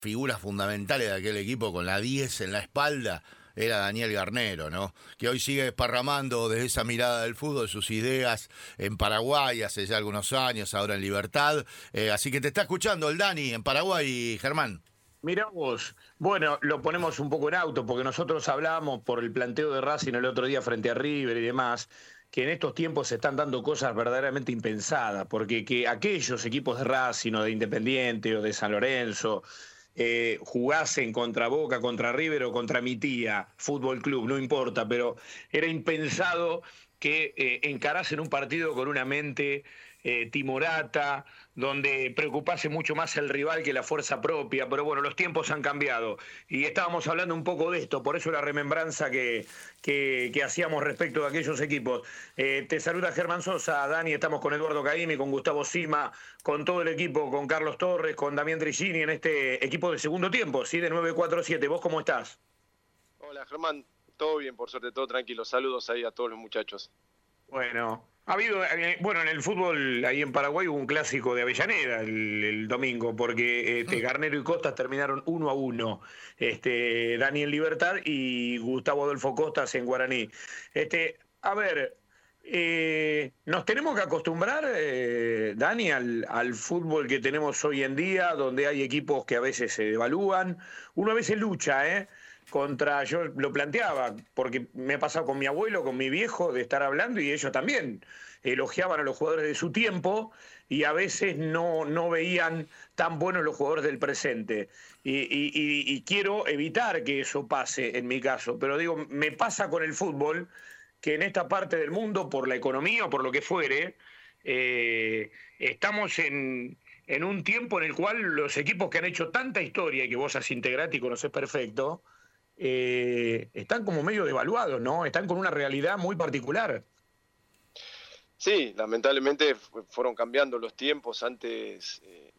figuras fundamentales de aquel equipo con la 10 en la espalda era Daniel Garnero, ¿no? Que hoy sigue desparramando desde esa mirada del fútbol sus ideas en Paraguay hace ya algunos años, ahora en Libertad. Eh, así que te está escuchando el Dani en Paraguay, Germán. Mirá vos, bueno, lo ponemos un poco en auto, porque nosotros hablábamos por el planteo de Racing el otro día frente a River y demás, que en estos tiempos se están dando cosas verdaderamente impensadas, porque que aquellos equipos de Racing o de Independiente o de San Lorenzo eh, jugasen contra Boca, contra River o contra mi tía, Fútbol Club, no importa, pero era impensado que eh, encarasen un partido con una mente eh, timorata, donde preocupase mucho más el rival que la fuerza propia, pero bueno, los tiempos han cambiado y estábamos hablando un poco de esto, por eso la remembranza que, que, hacíamos respecto de aquellos equipos. Eh, te saluda Germán Sosa, Dani, estamos con Eduardo Caimi, con Gustavo Sima, con todo el equipo, con Carlos Torres, con Damián Trigini en este equipo de segundo tiempo, ¿sí? De 947. ¿Vos cómo estás? Hola Germán, todo bien, por suerte, todo tranquilo. Saludos ahí a todos los muchachos. Bueno, ha habido, eh, bueno, en el fútbol ahí en Paraguay hubo un clásico de Avellaneda el, domingo, porque este, mm. Garnero y Costas terminaron uno a uno. Este, Daniel Libertad y Gustavo Adolfo Costas en Guaraní. Este, a ver, eh, nos tenemos que acostumbrar, eh, Dani, al, al, fútbol que tenemos hoy en día, donde hay equipos que a veces se devalúan. Uno a veces lucha, ¿eh? Contra, yo lo planteaba, porque me ha pasado con mi abuelo, con mi viejo, de estar hablando y ellos también elogiaban a los jugadores de su tiempo y a veces no, no veían tan buenos los jugadores del presente. Y, quiero evitar que eso pase en mi caso, pero digo, me pasa con el fútbol que en esta parte del mundo, por la economía o por lo que fuere, eh, estamos en, en un tiempo en el cual los equipos que han hecho tanta historia y que vos has integrado y conoces perfecto, eh, están como medio devaluados, ¿no? Están con una realidad muy particular. Sí, lamentablemente fueron cambiando los tiempos. Antes eh,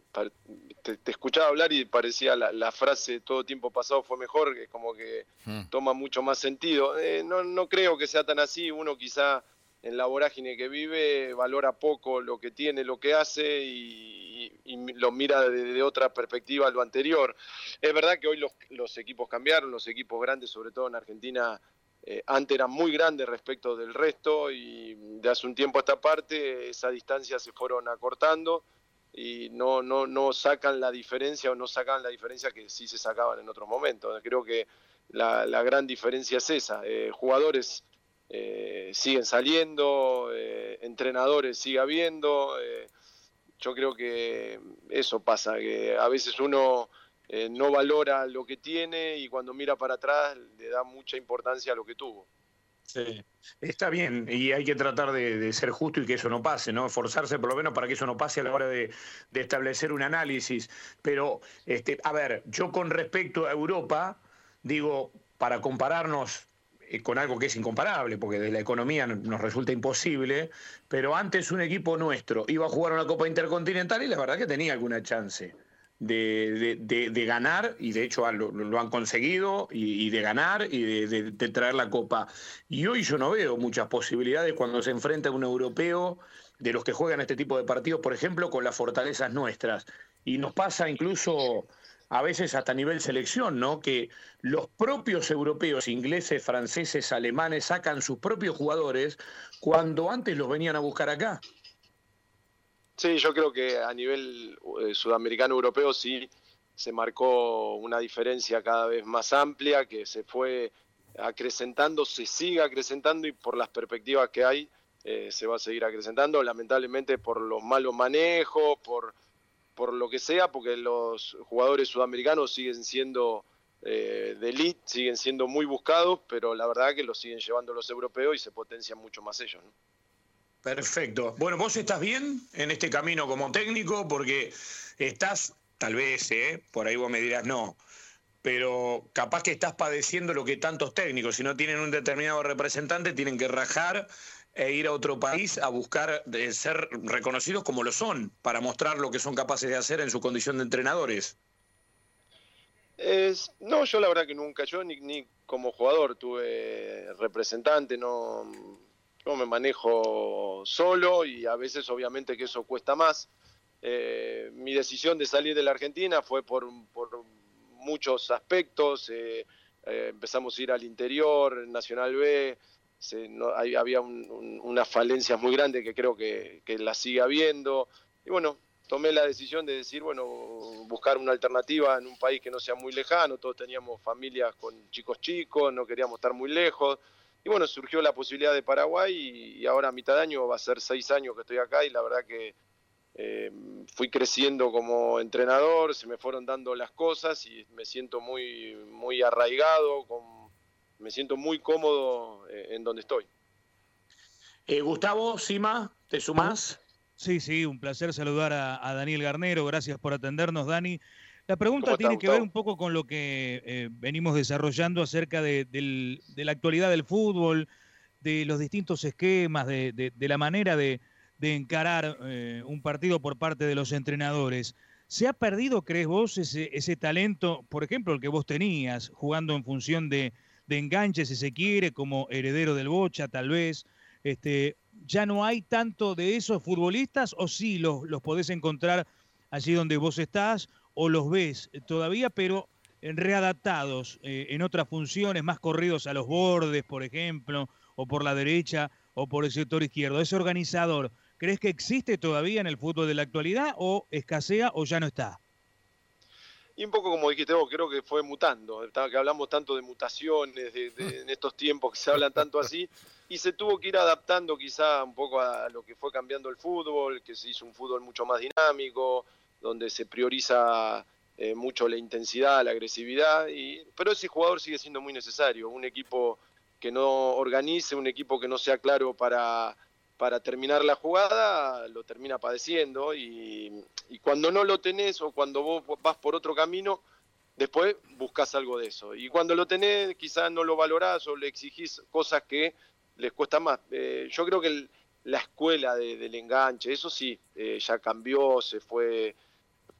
te, escuchaba hablar y parecía la, frase todo tiempo pasado fue mejor, que como que hmm. toma mucho más sentido. Eh, no, no creo que sea tan así. Uno quizá en la vorágine que vive valora poco lo que tiene, lo que hace y, lo mira de, otra perspectiva lo anterior. Es verdad que hoy los, equipos cambiaron, los equipos grandes, sobre todo en Argentina, eh, antes eran muy grandes respecto del resto y de hace un tiempo a esta parte esa distancia se fueron acortando y no, no, no sacan la diferencia o no sacan la diferencia que sí se sacaban en otros momentos. Creo que la, gran diferencia es esa. Eh, jugadores eh, siguen saliendo, eh, entrenadores sigue habiendo. Eh, yo creo que eso pasa, que a veces uno no valora lo que tiene y cuando mira para atrás le da mucha importancia a lo que tuvo. Sí, está bien, y hay que tratar de, ser justo y que eso no pase, ¿no? Esforzarse por lo menos para que eso no pase a la hora de, de establecer un análisis. Pero, este, a ver, yo con respecto a Europa, digo, para compararnos con algo que es incomparable, porque de la economía nos resulta imposible, pero antes un equipo nuestro iba a jugar una Copa Intercontinental y la verdad que tenía alguna chance. De, ganar, y de hecho lo, han conseguido, y, de ganar y de, traer la copa. Y hoy yo no veo muchas posibilidades cuando se enfrenta a un europeo de los que juegan este tipo de partidos, por ejemplo, con las fortalezas nuestras. Y nos pasa incluso a veces hasta nivel selección, ¿no? Que los propios europeos, ingleses, franceses, alemanes, sacan sus propios jugadores cuando antes los venían a buscar acá. Sí, yo creo que a nivel eh, sudamericano europeo sí se marcó una diferencia cada vez más amplia, que se fue acrecentando, se sigue acrecentando y por las perspectivas que hay eh, se va a seguir acrecentando, lamentablemente por los malos manejos, por por lo que sea, porque los jugadores sudamericanos siguen siendo eh, de elite, siguen siendo muy buscados, pero la verdad que los siguen llevando los europeos y se potencian mucho más ellos. Perfecto. Bueno, vos estás bien en este camino como técnico porque estás, tal vez, eh, por ahí vos me dirás no, pero capaz que estás padeciendo lo que tantos técnicos, si no tienen un determinado representante, tienen que rajar e ir a otro país a buscar de ser reconocidos como lo son, para mostrar lo que son capaces de hacer en su condición de entrenadores. no, yo la verdad que nunca, yo ni, ni como jugador tuve representante, no, yo me manejo solo y a veces obviamente que eso cuesta más. Eh, mi decisión de salir de la Argentina fue por, muchos aspectos. Eh, empezamos a ir al interior, Nacional B, había unas falencias muy grandes que creo que, que las sigue habiendo. Y bueno, tomé la decisión de decir, bueno, buscar una alternativa en un país que no sea muy lejano, todos teníamos familias con chicos chicos, no queríamos estar muy lejos. Y bueno, surgió la posibilidad de Paraguay y, ahora a mitad de año va a ser seis años que estoy acá y la verdad que eh, fui creciendo como entrenador, se me fueron dando las cosas y me siento muy, muy arraigado, me siento muy cómodo eh, en donde estoy. Eh, Gustavo, Sima, ¿te sumás? Sí, sí, un placer saludar a, Daniel Garnero. Gracias por atendernos, Dani. La pregunta tiene que ver un poco con lo que venimos desarrollando acerca de, la actualidad del fútbol, de los distintos esquemas, de la manera de, de encarar eh, un partido por parte de los entrenadores. ¿Se ha perdido, crees vos, ese, ese talento, por ejemplo, el que vos tenías, jugando en función de, de enganche, si se quiere, como heredero del Bocha, tal vez? Este, ¿Ya no hay tanto de esos futbolistas o sí los, los podés encontrar allí donde vos estás o los ves todavía, pero readaptados eh, en otras funciones, más corridos a los bordes, por ejemplo, o por la derecha o por el sector izquierdo? Ese organizador, ¿Crees que existe todavía en el fútbol de la actualidad o escasea o ya no está? Y un poco como dijiste vos, creo que fue mutando, que hablamos tanto de mutaciones de, en estos tiempos que se hablan tanto así, y se tuvo que ir adaptando quizá un poco a lo que fue cambiando el fútbol, que se hizo un fútbol mucho más dinámico, donde se prioriza eh, mucho la intensidad, la agresividad, y, pero ese jugador sigue siendo muy necesario, un equipo que no organice, un equipo que no sea claro para para terminar la jugada lo termina padeciendo y, cuando no lo tenés o cuando vos vas por otro camino, después buscas algo de eso. Y cuando lo tenés quizás no lo valorás o le exigís cosas que les cuesta más. Eh, yo creo que la escuela del enganche, eso sí, eh, ya cambió, se fue,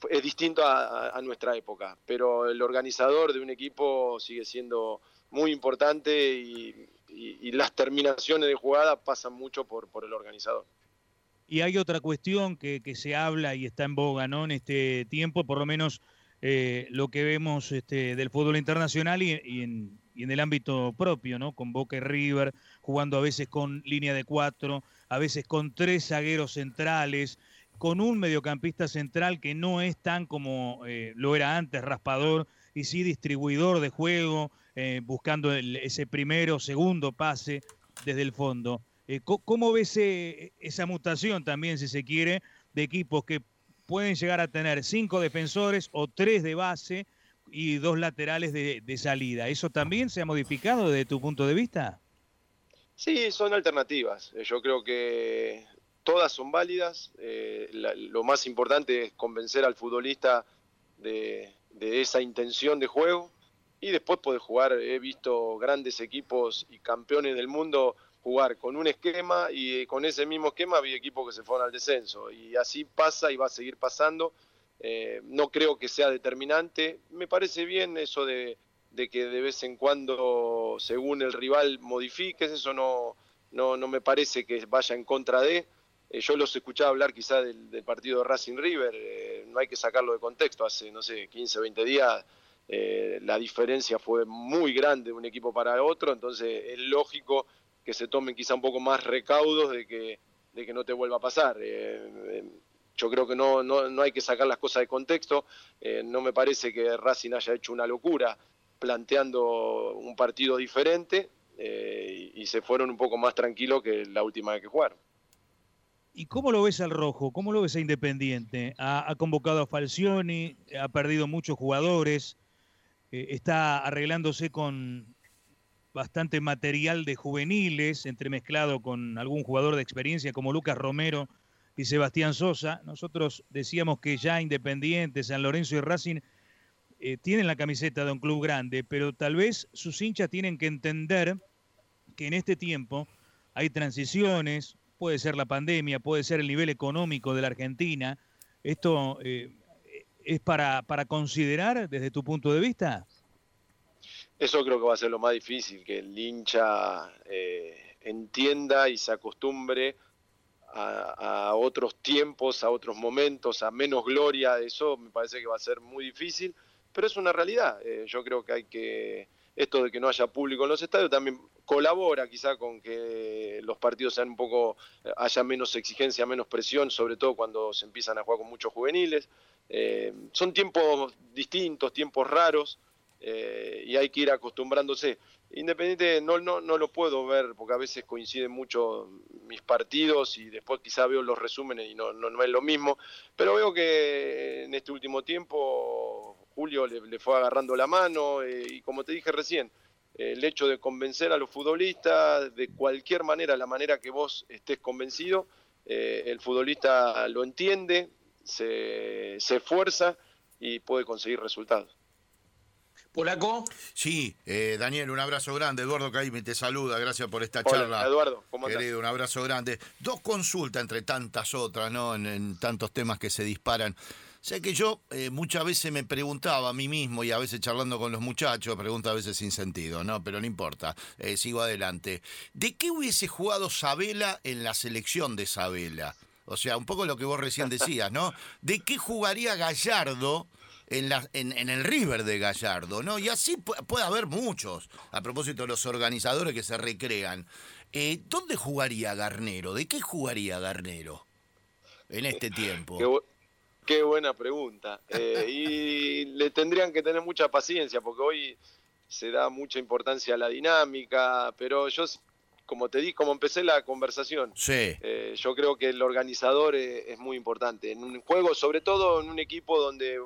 es distinto a, nuestra época, pero el organizador de un equipo sigue siendo muy importante y, y, las terminaciones de jugada pasan mucho por, por el organizador. Y hay otra cuestión que, que, se habla y está en boga ¿no? en este tiempo, por lo menos eh, lo que vemos este, del fútbol internacional y, y, en, y, en, el ámbito propio, ¿no? con Boca y River, jugando a veces con línea de cuatro, a veces con tres zagueros centrales, con un mediocampista central que no es tan como eh, lo era antes, raspador, y sí distribuidor de juego, eh, buscando ese primero, segundo pase desde el fondo. Eh, ¿Cómo ves eh, esa mutación también, si se quiere, de equipos que pueden llegar a tener cinco defensores o tres de base y dos laterales de, salida? ¿Eso también se ha modificado desde tu punto de vista? Sí, son alternativas. Yo creo que todas son válidas. lo más importante es convencer al futbolista de, esa intención de juego y después puede jugar, he visto grandes equipos y campeones del mundo jugar con un esquema y con ese mismo esquema había equipos que se fueron al descenso y así pasa y va a seguir pasando. Eh, no creo que sea determinante. Me parece bien eso de, que de vez en cuando, según el rival, modifiques. Eso no, no, no me parece que vaya en contra de. Eh, yo los escuchaba hablar quizá del, partido de Racing River. Eh, no hay que sacarlo de contexto. Hace, no sé, 15, 20 días eh, la diferencia fue muy grande de un equipo para otro, entonces es lógico que se tomen quizá un poco más recaudos de que, de que no te vuelva a pasar. Eh, eh, yo creo que no, no, hay que sacar las cosas de contexto, no me parece que Racing haya hecho una locura planteando un partido diferente y, se fueron un poco más tranquilos que la última vez que jugaron. ¿Y cómo lo ves al rojo? ¿Cómo lo ves a Independiente? Ha, ha convocado a Falcioni, ha perdido muchos jugadores. Eh, está arreglándose con bastante material de juveniles, entremezclado con algún jugador de experiencia como Lucas Romero y Sebastián Sosa. Nosotros decíamos que ya Independiente, San Lorenzo y Racing eh, tienen la camiseta de un club grande, pero tal vez sus hinchas tienen que entender que en este tiempo hay transiciones, puede ser la pandemia, puede ser el nivel económico de la Argentina. Esto eh, es para, para considerar desde tu punto de vista? Eso creo que va a ser lo más difícil, que el hincha eh, entienda y se acostumbre a, otros tiempos, a otros momentos, a menos gloria. Eso me parece que va a ser muy difícil. pero es una realidad. Eh, yo creo que hay que, esto de que no haya público en los estadios también colabora quizá con que los partidos sean un poco, eh, haya menos exigencia, menos presión, sobre todo cuando se empiezan a jugar con muchos juveniles. Eh, son tiempos distintos, tiempos raros, y hay que ir acostumbrándose. Independiente no, no, no lo puedo ver porque a veces coinciden mucho mis partidos y después quizá veo los resúmenes y no, no, es lo mismo, pero veo que en este último tiempo Julio le, fue agarrando la mano eh, y como te dije recién, el hecho de convencer a los futbolistas de cualquier manera, la manera que vos estés convencido, eh, el futbolista lo entiende, se, se esfuerza y puede conseguir resultados. Polaco. Sí, eh, Daniel, un abrazo grande. Eduardo Caime te saluda, gracias por esta charla. Eduardo, ¿cómo Querido, un abrazo grande. Dos consultas entre tantas otras, ¿no? En, tantos temas que se disparan. Sé que yo eh, muchas veces me preguntaba a mí mismo y a veces charlando con los muchachos, pregunta a veces sin sentido, ¿no? Pero no importa, eh, sigo adelante. ¿De qué hubiese jugado Sabela en la selección de Sabela? O sea, un poco lo que vos recién decías, ¿no? ¿De qué jugaría Gallardo en, la, en, el River de Gallardo, ¿no? Y así puede haber muchos, a propósito de los organizadores que se recrean. Eh, ¿Dónde jugaría Garnero? ¿De qué jugaría Garnero en este tiempo? Qué, buena pregunta. Eh, y le tendrían que tener mucha paciencia, porque hoy se da mucha importancia a la dinámica, pero yo como te di, como empecé la conversación, sí. Eh, yo creo que el organizador es, muy importante. En un juego, sobre todo en un equipo donde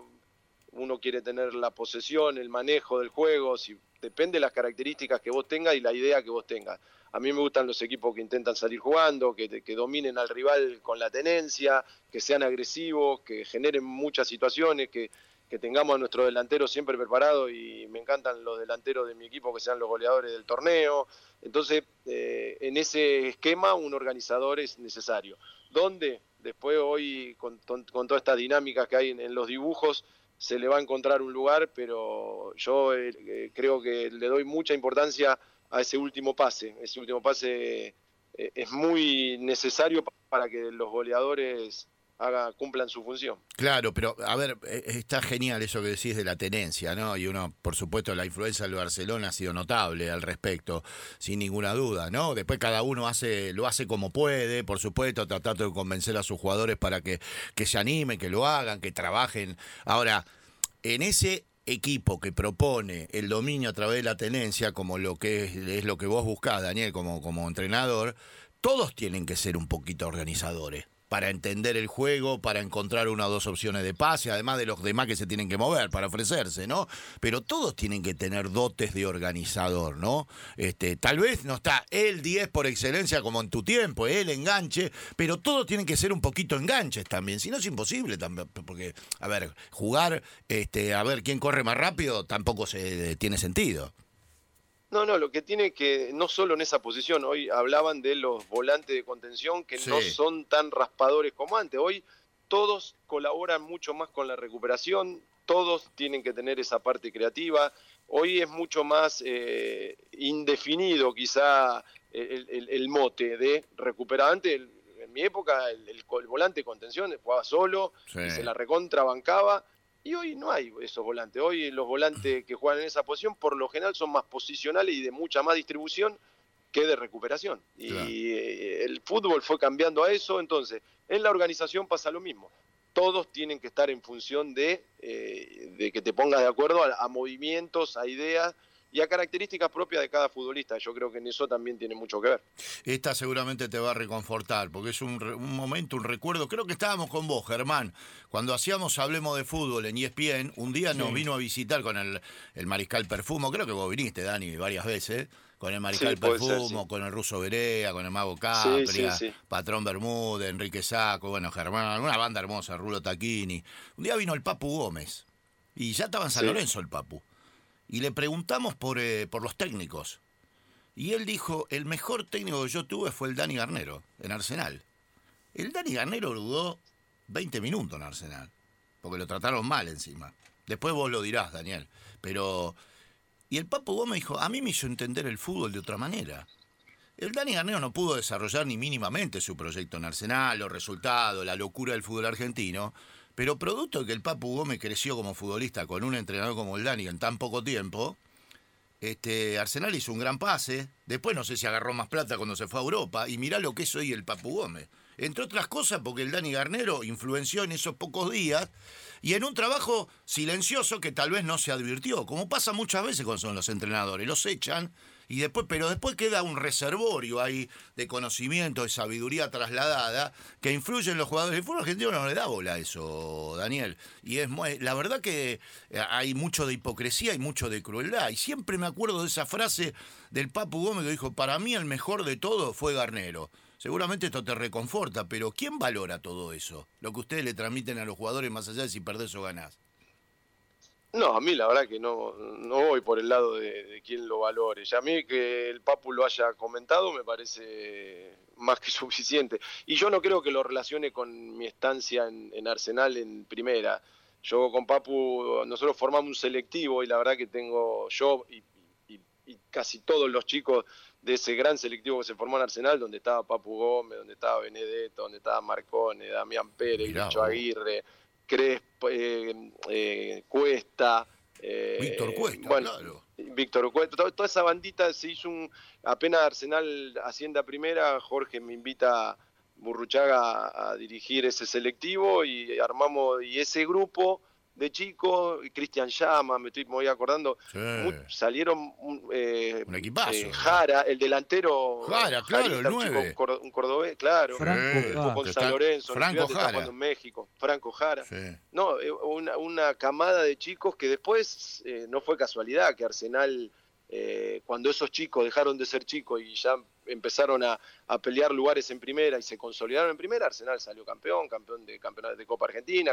uno quiere tener la posesión, el manejo del juego, si depende de las características que vos tengas y la idea que vos tengas. A mí me gustan los equipos que intentan salir jugando, que, dominen al rival con la tenencia, que sean agresivos, que generen muchas situaciones, que, que tengamos a nuestro delantero siempre preparado y me encantan los delanteros de mi equipo que sean los goleadores del torneo. Entonces, eh, en ese esquema un organizador es necesario. ¿Dónde? Después hoy, con, con, todas estas dinámicas que hay en los dibujos, se le va a encontrar un lugar, pero yo eh, eh, creo que le doy mucha importancia a ese último pase. Ese último pase eh, es muy necesario para que los goleadores haga, cumplan su función. Claro, pero a ver, está genial eso que decís de la tenencia, ¿no? Y uno, por supuesto, la influencia del Barcelona ha sido notable al respecto, sin ninguna duda, ¿no? Después cada uno hace, lo hace como puede, por supuesto, tratando de convencer a sus jugadores para que, que se animen, que lo hagan, que trabajen. Ahora, en ese equipo que propone el dominio a través de la tenencia, como lo que es, es lo que vos buscás, Daniel, como, como entrenador, todos tienen que ser un poquito organizadores para entender el juego, para encontrar una o dos opciones de pase, además de los demás que se tienen que mover para ofrecerse, ¿no? Pero todos tienen que tener dotes de organizador, ¿no? Este, tal vez no está el 10 por excelencia como en tu tiempo, el enganche, pero todos tienen que ser un poquito enganches también, si no es imposible también, porque, a ver, jugar, este, a ver quién corre más rápido tampoco se tiene sentido. No, no, lo que tiene que, no solo en esa posición, hoy hablaban de los volantes de contención que no son tan raspadores como antes. Hoy todos colaboran mucho más con la recuperación, todos tienen que tener esa parte creativa. Hoy es mucho más eh, indefinido quizá el, mote de recuperar. Antes, en mi época, el, volante de contención jugaba solo y se la recontrabancaba y hoy no hay esos volantes. Hoy los volantes que juegan en esa posición por lo general son más posicionales y de mucha más distribución que de recuperación. Y eh, el fútbol fue cambiando a eso, entonces en la organización pasa lo mismo. Todos tienen que estar en función de, eh, de que te pongas de acuerdo a movimientos, a ideas y a características propias de cada futbolista. Yo creo que en eso también tiene mucho que ver. Esta seguramente te va a reconfortar, porque es un, momento, un recuerdo. Creo que estábamos con vos, Germán, cuando hacíamos Hablemos de Fútbol en ESPN. Un día nos vino a visitar con el, el Mariscal Perfumo. Creo que vos viniste, Dani, varias veces con el Mariscal Perfumo, con el Ruso Berea, con el Mago Capria, Patrón Bermúdez, Enrique Saco, bueno, Germán, una banda hermosa, Rulo Taquini. Un día vino el Papu Gómez y ya estaba en San Lorenzo el Papu y le preguntamos por, eh, por los técnicos. Y él dijo, el mejor técnico que yo tuve fue el Dani Garnero, en Arsenal. El Dani Garnero dudó 20 minutos en Arsenal, porque lo trataron mal encima. Después vos lo dirás, Daniel. Pero... Y el Papo Gómez dijo, a mí me hizo entender el fútbol de otra manera. El Dani Garnero no pudo desarrollar ni mínimamente su proyecto en Arsenal, los resultados, la locura del fútbol argentino, Pero producto de que el Papu Gómez creció como futbolista con un entrenador como el Dani en tan poco tiempo, este, Arsenal hizo un gran pase. Después no sé si agarró más plata cuando se fue a Europa. Y mirá lo que es hoy el Papu Gómez. Entre otras cosas porque el Dani Garnero influenció en esos pocos días y en un trabajo silencioso que tal vez no se advirtió, como pasa muchas veces con son los entrenadores, los echan y después, pero después queda un reservorio ahí de conocimiento, de sabiduría trasladada, que influye en los jugadores. El fútbol argentino no le da bola a eso, Daniel. Y es la verdad que eh, hay mucho de hipocresía y mucho de crueldad. Y siempre me acuerdo de esa frase del Papu Gómez que dijo, para mí el mejor de todo fue Garnero. Seguramente esto te reconforta, pero ¿quién valora todo eso? Lo que ustedes le transmiten a los jugadores más allá de si perdés o ganás. No, a mí la verdad que no, no voy por el lado de, de quién lo valore. Ya a mí que el Papu lo haya comentado me parece más que suficiente. Y yo no creo que lo relacione con mi estancia en, Arsenal en primera. Yo con Papu, nosotros formamos un selectivo y la verdad que tengo yo y, casi todos los chicos de ese gran selectivo que se formó en Arsenal, donde estaba Papu Gómez, donde estaba Benedetto, donde estaba Marcone, Damián Pérez, Lucho Aguirre Crespo, eh, eh, Cuesta. Eh, Víctor Cuesta, claro. Víctor Cuesta, toda, esa bandita se hizo un. Apenas Arsenal Hacienda Primera, Jorge me invita a Burruchaga a dirigir ese selectivo y armamos. Y ese grupo de chico, Cristian Llama, me estoy voy acordando, salieron eh, un equipazo. Eh, Jara, el delantero. Jara, claro, el 9. Un, cordobés, claro. Franco con San Lorenzo, Franco Jara. en México, Franco Jara. No, eh, una, una, camada de chicos que después no fue casualidad que Arsenal eh, cuando esos chicos dejaron de ser chicos y ya empezaron a, pelear lugares en primera y se consolidaron en primera, Arsenal salió campeón, campeón de campeonato de Copa Argentina,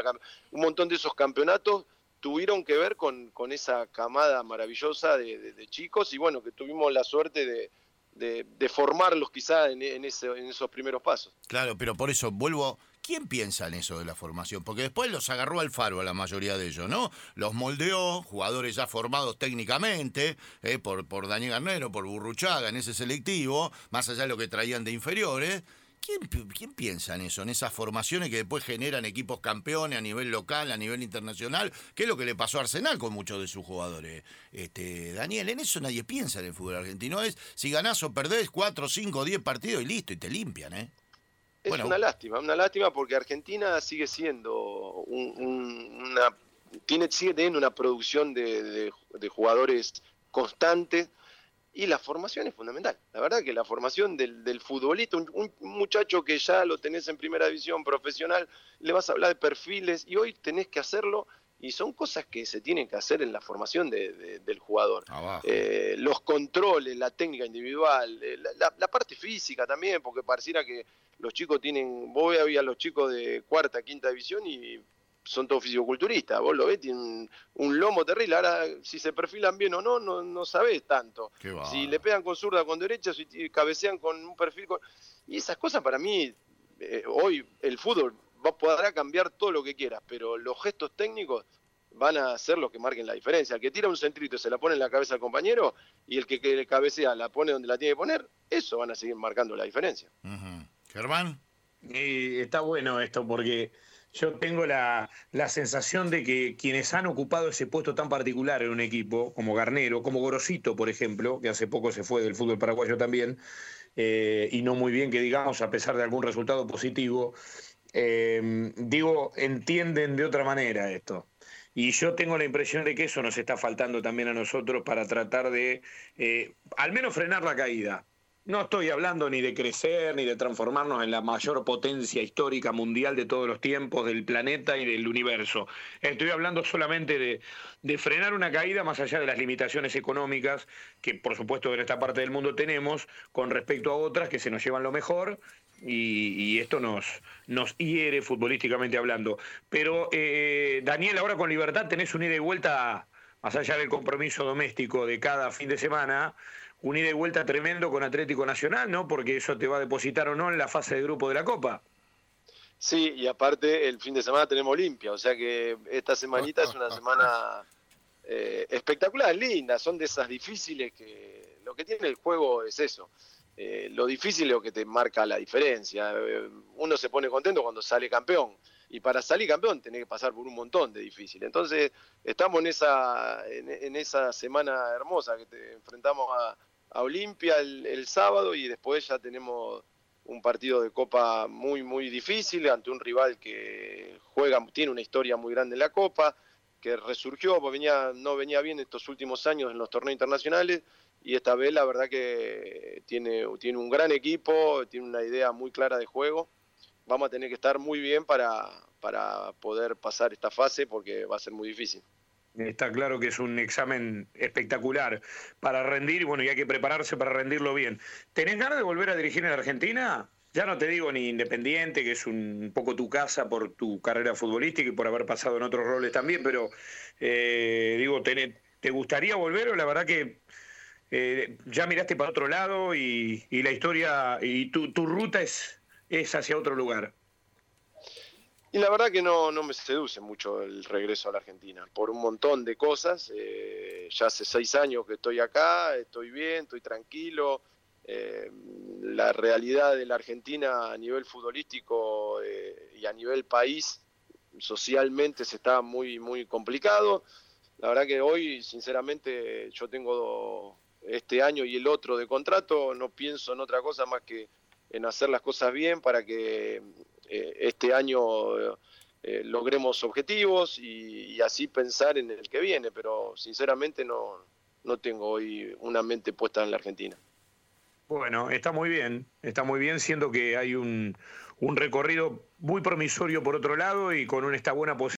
un montón de esos campeonatos tuvieron que ver con, esa camada maravillosa de, chicos y bueno, que tuvimos la suerte de, formarlos quizá en, en esos primeros pasos. Claro, pero por eso vuelvo ¿Quién piensa en eso de la formación? Porque después los agarró al faro a la mayoría de ellos, ¿no? Los moldeó, jugadores ya formados técnicamente, eh, por, por Daniel Garnero, por Burruchaga en ese selectivo, más allá de lo que traían de inferiores. ¿Quién, ¿Quién, piensa en eso, en esas formaciones que después generan equipos campeones a nivel local, a nivel internacional? ¿Qué es lo que le pasó a Arsenal con muchos de sus jugadores? Este, Daniel, en eso nadie piensa en el fútbol argentino. Es si ganás o perdés 4, 5, 10 partidos y listo, y te limpian, ¿eh? Es una lástima, una lástima porque Argentina sigue siendo una tiene sigue teniendo una producción de, jugadores constante y la formación es fundamental. La verdad que la formación del, del futbolista, un, muchacho que ya lo tenés en primera división profesional, le vas a hablar de perfiles y hoy tenés que hacerlo y son cosas que se tienen que hacer en la formación del jugador. Eh, los controles, la técnica individual, eh, la, parte física también, porque pareciera que los chicos tienen, vos a los chicos de cuarta, quinta división y son todos fisicoculturistas, vos lo ves, tienen un, lomo terrible, ahora si se perfilan bien o no, no, no sabés tanto. Si le pegan con zurda, con derecha, si cabecean con un perfil... Y esas cosas para mí, eh, hoy el fútbol podrá cambiar todo lo que quiera, pero los gestos técnicos van a ser los que marquen la diferencia. El que tira un centrito y se la pone en la cabeza al compañero y el que, que cabecea la pone donde la tiene que poner, eso van a seguir marcando la diferencia. Germán. está bueno esto porque yo tengo la, sensación de que quienes han ocupado ese puesto tan particular en un equipo, como Garnero, como Gorosito, por ejemplo, que hace poco se fue del fútbol paraguayo también, eh, y no muy bien que digamos, a pesar de algún resultado positivo, eh, digo, entienden de otra manera esto. Y yo tengo la impresión de que eso nos está faltando también a nosotros para tratar de, eh, al menos frenar la caída. No estoy hablando ni de crecer ni de transformarnos en la mayor potencia histórica mundial de todos los tiempos del planeta y del universo. Estoy hablando solamente de, frenar una caída más allá de las limitaciones económicas que por supuesto en esta parte del mundo tenemos con respecto a otras que se nos llevan lo mejor y, esto nos, nos hiere futbolísticamente hablando. Pero eh, Daniel, ahora con Libertad tenés un ida y vuelta, más allá del compromiso doméstico de cada fin de semana, un ida y vuelta tremendo con Atlético Nacional, ¿no? Porque eso te va a depositar o no en la fase de grupo de la Copa. Sí, y aparte el fin de semana tenemos Olimpia, o sea que esta semanita es una semana eh, espectacular, linda, son de esas difíciles que lo que tiene el juego es eso. Eh, lo difícil es lo que te marca la diferencia. Eh, uno se pone contento cuando sale campeón. y para salir campeón tenés que pasar por un montón de difíciles. Entonces, estamos en esa, en, esa semana hermosa que te enfrentamos a, Olimpia el, sábado y después ya tenemos un partido de Copa muy, muy difícil ante un rival que juega, tiene una historia muy grande en la Copa, que resurgió, pues venía, no venía bien estos últimos años en los torneos internacionales y esta vez la verdad que tiene, tiene un gran equipo, tiene una idea muy clara de juego vamos a tener que estar muy bien para, para poder pasar esta fase porque va a ser muy difícil. Está claro que es un examen espectacular para rendir bueno, y hay que prepararse para rendirlo bien. ¿Tenés ganas de volver a dirigir en Argentina? Ya no te digo ni Independiente, que es un poco tu casa por tu carrera futbolística y por haber pasado en otros roles también, pero eh, digo, ¿te, ¿te gustaría volver o la verdad que eh, ya miraste para otro lado y, la historia y tu, tu ruta es, es hacia otro lugar. Y la verdad que no, no me seduce mucho el regreso a la Argentina, por un montón de cosas. Eh, ya hace seis años que estoy acá, estoy bien, estoy tranquilo. Eh, la realidad de la Argentina a nivel futbolístico eh, y a nivel país socialmente se está muy, muy complicado. La verdad que hoy, sinceramente, yo tengo este año y el otro de contrato, no pienso en otra cosa más que en hacer las cosas bien para que este año eh, logremos objetivos y, así pensar en el que viene, pero sinceramente no, no tengo hoy una mente puesta en la Argentina. Bueno, está muy bien, está muy bien, siendo que hay un, un recorrido muy promisorio por otro lado y con una esta buena posibilidad.